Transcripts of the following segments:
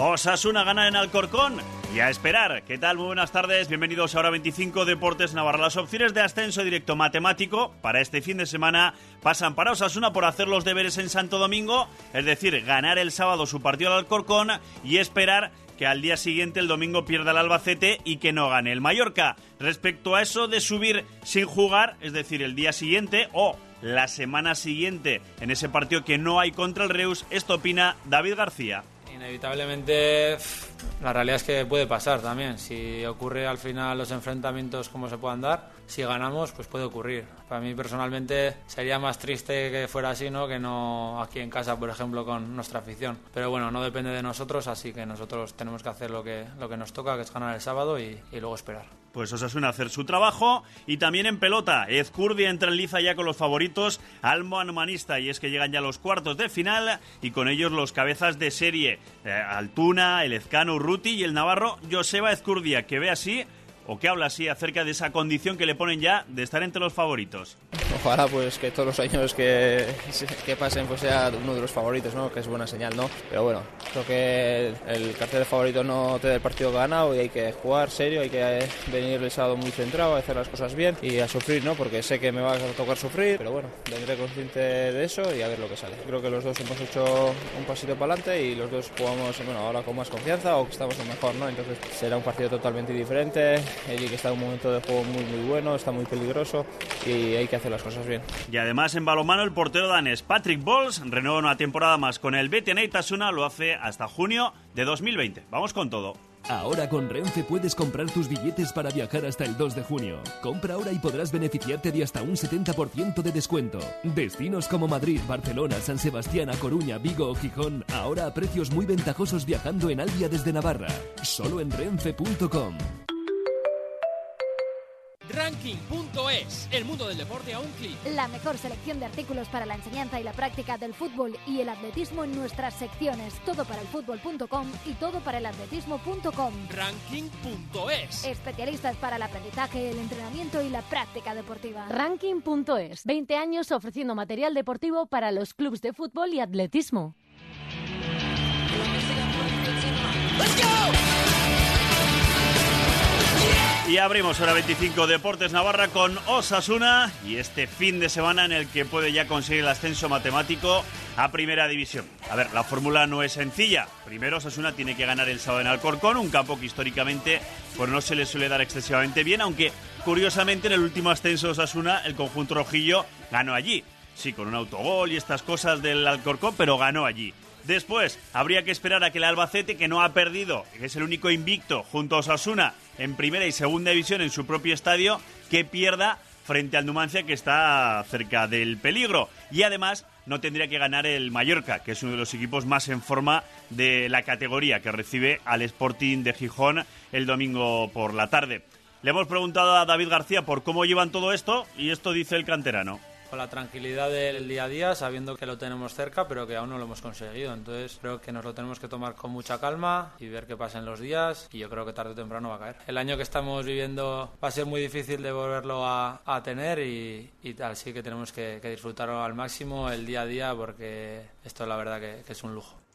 Osasuna gana en Alcorcón y a esperar. ¿Qué tal? Muy buenas tardes. Bienvenidos a Hora 25 Deportes Navarra. Las opciones de ascenso directo matemático para este fin de semana pasan para Osasuna por hacer los deberes en Santo Domingo, es decir, ganar el sábado su partido al Alcorcón y esperar que al día siguiente, el domingo, pierda el Albacete y que no gane el Mallorca. Respecto a eso de subir sin jugar, es decir, el día siguiente o la semana siguiente en ese partido que no hay contra el Reus, esto opina David García. Inevitablemente, la realidad es que puede pasar también. Si ocurre al final los enfrentamientos como se puedan dar, si ganamos, pues puede ocurrir. Para mí personalmente sería más triste que fuera así, ¿no? Que no aquí en casa, por ejemplo, con nuestra afición. Pero bueno, no depende de nosotros, así que nosotros tenemos que hacer lo que, lo que nos toca, que es ganar el sábado y, y luego esperar. Pues Osasuna hacer su trabajo y también en pelota. Ezcurdia entra en liza ya con los favoritos Almo Anumanista y es que llegan ya los cuartos de final y con ellos los cabezas de serie eh, Altuna, el Ezcano Urruti y el Navarro Joseba Ezcurdia que ve así o que habla así acerca de esa condición que le ponen ya de estar entre los favoritos. Ojalá pues que todos los años que, que pasen pues sea uno de los favoritos, ¿no? Que es buena señal, ¿no? Pero bueno, creo que el cartel favorito no te da el partido ganado y hay que jugar serio, hay que venir el sábado muy centrado, hacer las cosas bien y a sufrir, ¿no? Porque sé que me va a tocar sufrir, pero bueno, vendré consciente de eso y a ver lo que sale. Creo que los dos hemos hecho un pasito para adelante y los dos jugamos, bueno, ahora con más confianza o que estamos mejor, ¿no? Entonces será un partido totalmente diferente que está en un momento de juego muy muy bueno, está muy peligroso y hay que hacer las cosas bien. Y además en balomano el portero danés Patrick Bols renueva una temporada más con el BTN Tasuna, lo hace hasta junio de 2020. Vamos con todo. Ahora con Renfe puedes comprar tus billetes para viajar hasta el 2 de junio. Compra ahora y podrás beneficiarte de hasta un 70% de descuento. Destinos como Madrid, Barcelona, San Sebastián, A Coruña, Vigo o Gijón, ahora a precios muy ventajosos viajando en Albia desde Navarra. Solo en renfe.com. Ranking.es, el mundo del deporte a un clic. La mejor selección de artículos para la enseñanza y la práctica del fútbol y el atletismo en nuestras secciones. Todo para el fútbol.com y todo para el atletismo.com. Ranking.es. Especialistas para el aprendizaje, el entrenamiento y la práctica deportiva. Ranking.es. 20 años ofreciendo material deportivo para los clubes de fútbol y atletismo. Y abrimos hora 25 Deportes Navarra con Osasuna y este fin de semana en el que puede ya conseguir el ascenso matemático a Primera División. A ver, la fórmula no es sencilla. Primero Osasuna tiene que ganar el sábado en Alcorcón, un campo que históricamente pues no se le suele dar excesivamente bien, aunque curiosamente en el último ascenso de Osasuna el conjunto rojillo ganó allí. Sí, con un autogol y estas cosas del Alcorcón, pero ganó allí. Después, habría que esperar a que el Albacete, que no ha perdido, que es el único invicto junto a Osasuna en primera y segunda división en su propio estadio, que pierda frente al Numancia, que está cerca del peligro. Y además, no tendría que ganar el Mallorca, que es uno de los equipos más en forma de la categoría, que recibe al Sporting de Gijón el domingo por la tarde. Le hemos preguntado a David García por cómo llevan todo esto, y esto dice el canterano con la tranquilidad del día a día, sabiendo que lo tenemos cerca, pero que aún no lo hemos conseguido. Entonces creo que nos lo tenemos que tomar con mucha calma y ver qué pasa en los días y yo creo que tarde o temprano va a caer. El año que estamos viviendo va a ser muy difícil de volverlo a, a tener y, y, tal, sí que tenemos que, que, disfrutarlo al máximo el día a día porque esto la verdad que, que es un lujo.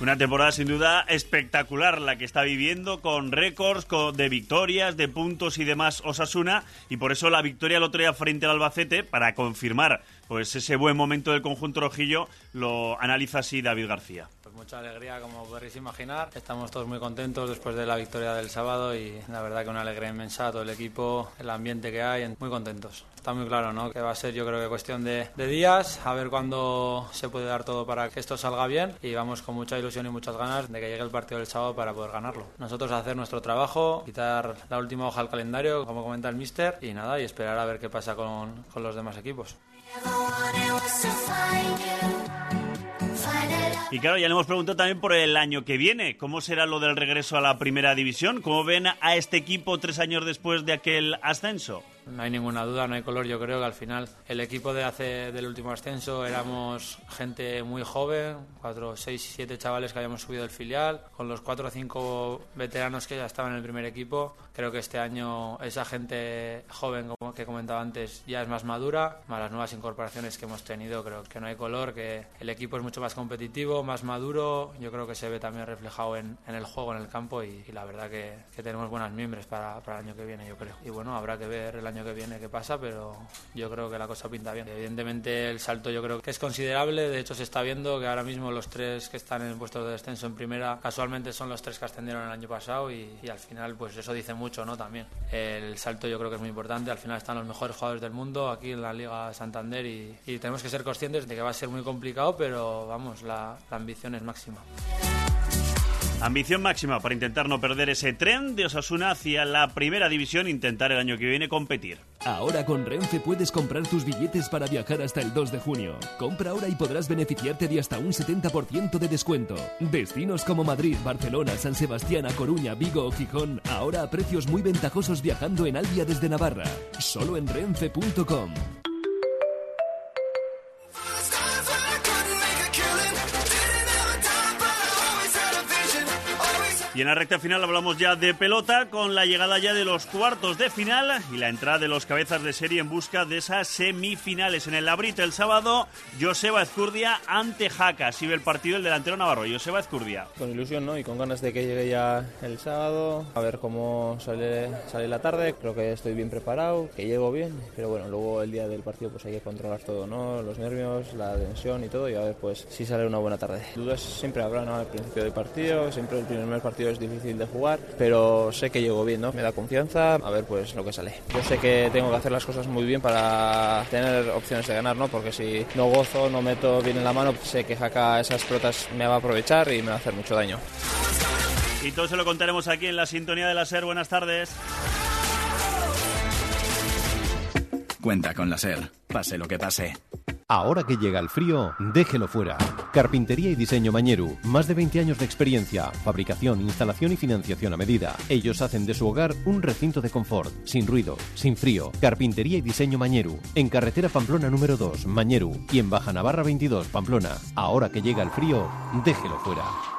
Una temporada sin duda espectacular la que está viviendo con récords de victorias, de puntos y demás Osasuna y por eso la victoria el otro frente al Albacete para confirmar pues ese buen momento del conjunto rojillo lo analiza así David García. Pues mucha alegría como podréis imaginar. Estamos todos muy contentos después de la victoria del sábado y la verdad que una alegría inmensa todo el equipo, el ambiente que hay, muy contentos. Está muy claro, ¿no? Que va a ser yo creo que cuestión de, días, a ver cuándo se puede dar todo para que esto salga bien y vamos con mucha ilusión y muchas ganas de que llegue el partido del sábado para poder ganarlo. Nosotros hacer nuestro trabajo, quitar la última hoja al calendario, como comenta el mister, y nada, y esperar a ver qué pasa con los demás equipos. Y claro, ya le hemos preguntado también por el año que viene. ¿Cómo será lo del regreso a la primera división? ¿Cómo ven a este equipo tres años después de aquel ascenso? No hay ninguna duda, no hay color. Yo creo que al final el equipo de hace del último ascenso éramos gente muy joven, cuatro, seis, siete chavales que habíamos subido del filial, con los cuatro o cinco veteranos que ya estaban en el primer equipo. Creo que este año esa gente joven, como que comentaba antes, ya es más madura, más las nuevas incorporaciones que hemos tenido, creo que no hay color, que el equipo es mucho más competitivo, más maduro. Yo creo que se ve también reflejado en, el juego, en el campo y, la verdad que, que, tenemos buenas miembros para, para el año que viene, yo creo. Y bueno, habrá que ver el año año que viene qué pasa, pero yo creo que la cosa pinta bien. Evidentemente el salto yo creo que es considerable, de hecho se está viendo que ahora mismo los tres que están en puestos de descenso en primera casualmente son los tres que ascendieron el año pasado y, y, al final pues eso dice mucho, ¿no? También. El salto yo creo que es muy importante, al final están los mejores jugadores del mundo aquí en la Liga Santander y, y tenemos que ser conscientes de que va a ser muy complicado, pero vamos, la, la ambición es máxima. Ambición máxima para intentar no perder ese tren de Osasuna hacia la primera división, intentar el año que viene competir. Ahora con Renfe puedes comprar tus billetes para viajar hasta el 2 de junio. Compra ahora y podrás beneficiarte de hasta un 70% de descuento. Destinos como Madrid, Barcelona, San Sebastián, A Coruña, Vigo o Gijón, ahora a precios muy ventajosos viajando en Albia desde Navarra. Solo en renfe.com. Y en la recta final hablamos ya de pelota con la llegada ya de los cuartos de final y la entrada de los cabezas de serie en busca de esas semifinales. En el Labrita el sábado, Joseba Ezcurdia ante Jaca. Ve el partido el delantero Navarro. Joseba Ezcurdia. Con ilusión ¿no? y con ganas de que llegue ya el sábado, a ver cómo sale, sale la tarde. Creo que estoy bien preparado, que llego bien, pero bueno, luego el día del partido pues hay que controlar todo, ¿no? los nervios, la tensión y todo y a ver pues si sale una buena tarde. Dudas siempre habrá ¿no? al principio del partido, siempre el primer partido es difícil de jugar, pero sé que llego bien, ¿no? Me da confianza, a ver pues lo que sale. Yo sé que tengo que hacer las cosas muy bien para tener opciones de ganar, ¿no? Porque si no gozo, no meto bien en la mano, sé que Jaca esas pelotas me va a aprovechar y me va a hacer mucho daño. Y todo se lo contaremos aquí en la sintonía de la SER. Buenas tardes. Cuenta con la SER, pase lo que pase. Ahora que llega el frío, déjelo fuera. Carpintería y diseño Mañeru. Más de 20 años de experiencia. Fabricación, instalación y financiación a medida. Ellos hacen de su hogar un recinto de confort. Sin ruido, sin frío. Carpintería y diseño Mañeru. En carretera Pamplona número 2, Mañeru. Y en Baja Navarra 22, Pamplona. Ahora que llega el frío, déjelo fuera.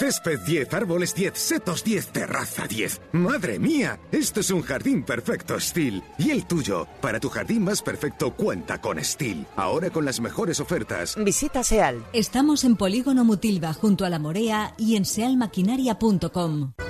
Césped 10, árboles 10, setos 10, terraza 10. ¡Madre mía! Esto es un jardín perfecto Steel. Y el tuyo, para tu jardín más perfecto, cuenta con Steel. Ahora con las mejores ofertas. Visita SEAL. Estamos en Polígono Mutilva, junto a La Morea y en sealmaquinaria.com.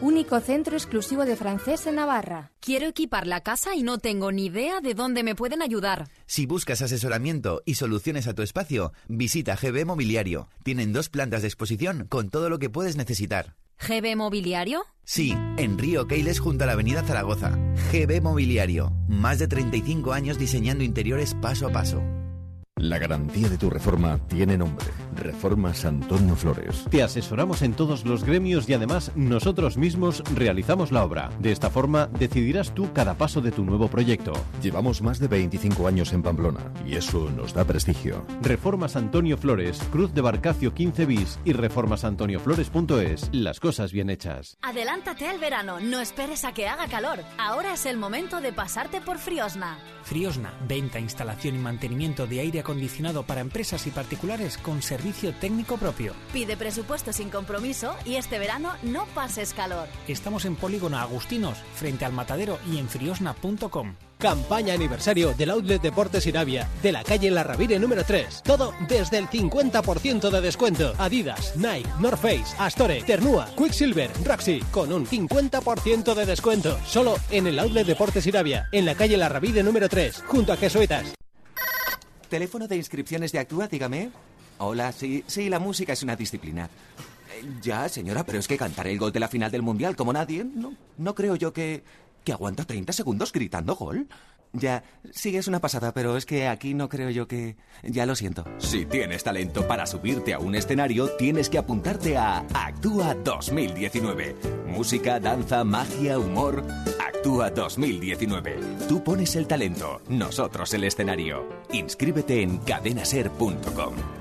único centro exclusivo de francés en Navarra. Quiero equipar la casa y no tengo ni idea de dónde me pueden ayudar. Si buscas asesoramiento y soluciones a tu espacio, visita GB Mobiliario. Tienen dos plantas de exposición con todo lo que puedes necesitar. ¿GB Mobiliario? Sí, en Río Keiles junto a la Avenida Zaragoza. GB Mobiliario. Más de 35 años diseñando interiores paso a paso. La garantía de tu reforma tiene nombre. Reformas Antonio Flores. Te asesoramos en todos los gremios y además nosotros mismos realizamos la obra. De esta forma decidirás tú cada paso de tu nuevo proyecto. Llevamos más de 25 años en Pamplona y eso nos da prestigio. Reformas Antonio Flores, Cruz de Barcacio 15 bis y reformasantonioflores.es. Las cosas bien hechas. Adelántate al verano, no esperes a que haga calor. Ahora es el momento de pasarte por Friosna. Friosna, venta, instalación y mantenimiento de aire acondicionado para empresas y particulares con servicio técnico propio. Pide presupuesto sin compromiso y este verano no pases calor. Estamos en Polígono Agustinos, frente al matadero y en friosna.com. Campaña aniversario del Outlet Deportes Irabia, de la calle Larravire número 3. Todo desde el 50% de descuento. Adidas, Nike, North Face, Astore, Ternua, Quicksilver, Roxy, con un 50% de descuento. Solo en el Outlet Deportes Irabia, en la calle Larravire número 3, junto a Jesuitas. ¿Teléfono de inscripciones de Actúa, dígame? Hola, sí, sí, la música es una disciplina. Eh, ya, señora, pero es que cantar el gol de la final del Mundial como nadie, no, no creo yo que... que aguanta 30 segundos gritando gol. Ya, sí, es una pasada, pero es que aquí no creo yo que... Ya lo siento. Si tienes talento para subirte a un escenario, tienes que apuntarte a Actúa 2019. Música, danza, magia, humor. Actúa 2019. Tú pones el talento, nosotros el escenario. Inscríbete en cadenaser.com.